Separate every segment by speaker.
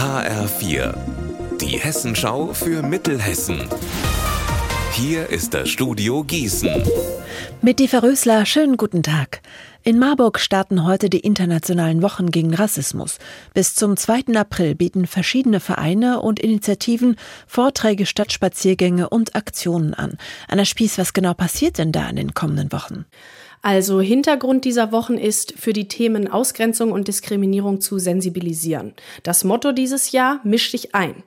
Speaker 1: HR4, die Hessenschau für Mittelhessen. Hier ist das Studio Gießen.
Speaker 2: Mit Eva Rösler, schönen guten Tag. In Marburg starten heute die internationalen Wochen gegen Rassismus. Bis zum 2. April bieten verschiedene Vereine und Initiativen Vorträge, Stadtspaziergänge und Aktionen an. Anna Spieß, was genau passiert denn da in den kommenden Wochen?
Speaker 3: Also Hintergrund dieser Wochen ist, für die Themen Ausgrenzung und Diskriminierung zu sensibilisieren. Das Motto dieses Jahr, misch dich ein.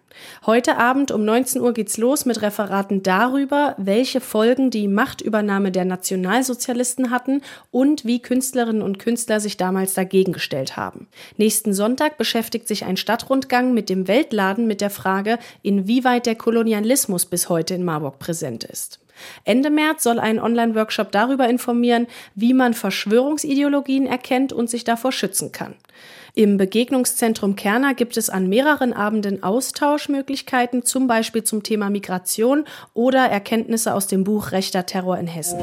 Speaker 3: Heute Abend um 19 Uhr geht's los mit Referaten darüber, welche Folgen die Machtübernahme der Nationalsozialisten hatten und wie Künstlerinnen und Künstler sich damals dagegen gestellt haben. Nächsten Sonntag beschäftigt sich ein Stadtrundgang mit dem Weltladen mit der Frage, inwieweit der Kolonialismus bis heute in Marburg präsent ist. Ende März soll ein Online-Workshop darüber informieren, wie man Verschwörungsideologien erkennt und sich davor schützen kann. Im Begegnungszentrum Kerner gibt es an mehreren Abenden Austauschmöglichkeiten, zum Beispiel zum Thema Migration oder Erkenntnisse aus dem Buch Rechter Terror in Hessen.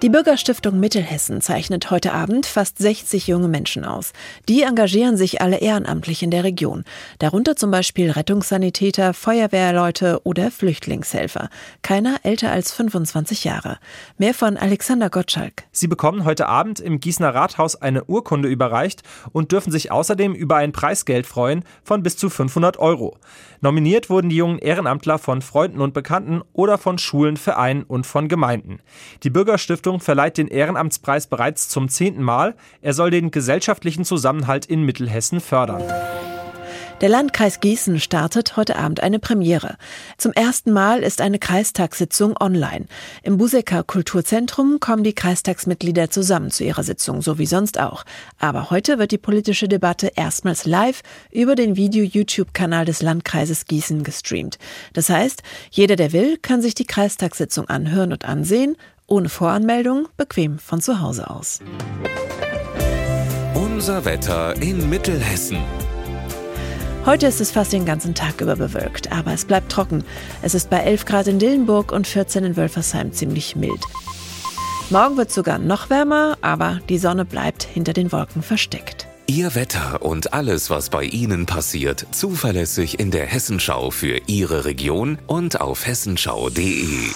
Speaker 2: Die Bürgerstiftung Mittelhessen zeichnet heute Abend fast 60 junge Menschen aus. Die engagieren sich alle ehrenamtlich in der Region. Darunter zum Beispiel Rettungssanitäter, Feuerwehrleute oder Flüchtlingshelfer. Keiner älter als 25 Jahre. Mehr von Alexander Gottschalk.
Speaker 4: Sie bekommen heute Abend im Gießener Rathaus eine Urkunde überreicht und dürfen sich außerdem über ein Preisgeld freuen von bis zu 500 Euro. Nominiert wurden die jungen Ehrenamtler von Freunden und Bekannten oder von Schulen, Vereinen und von Gemeinden. Die Bürgerstiftung Stiftung verleiht den Ehrenamtspreis bereits zum zehnten Mal. Er soll den gesellschaftlichen Zusammenhalt in Mittelhessen fördern.
Speaker 2: Der Landkreis Gießen startet heute Abend eine Premiere. Zum ersten Mal ist eine Kreistagssitzung online. Im Busecker Kulturzentrum kommen die Kreistagsmitglieder zusammen zu ihrer Sitzung, so wie sonst auch. Aber heute wird die politische Debatte erstmals live über den Video-YouTube-Kanal des Landkreises Gießen gestreamt. Das heißt, jeder, der will, kann sich die Kreistagssitzung anhören und ansehen, ohne Voranmeldung, bequem von zu Hause aus.
Speaker 1: Unser Wetter in Mittelhessen.
Speaker 2: Heute ist es fast den ganzen Tag über bewölkt, aber es bleibt trocken. Es ist bei 11 Grad in Dillenburg und 14 in Wölfersheim ziemlich mild. Morgen wird es sogar noch wärmer, aber die Sonne bleibt hinter den Wolken versteckt.
Speaker 1: Ihr Wetter und alles, was bei Ihnen passiert, zuverlässig in der Hessenschau für Ihre Region und auf hessenschau.de.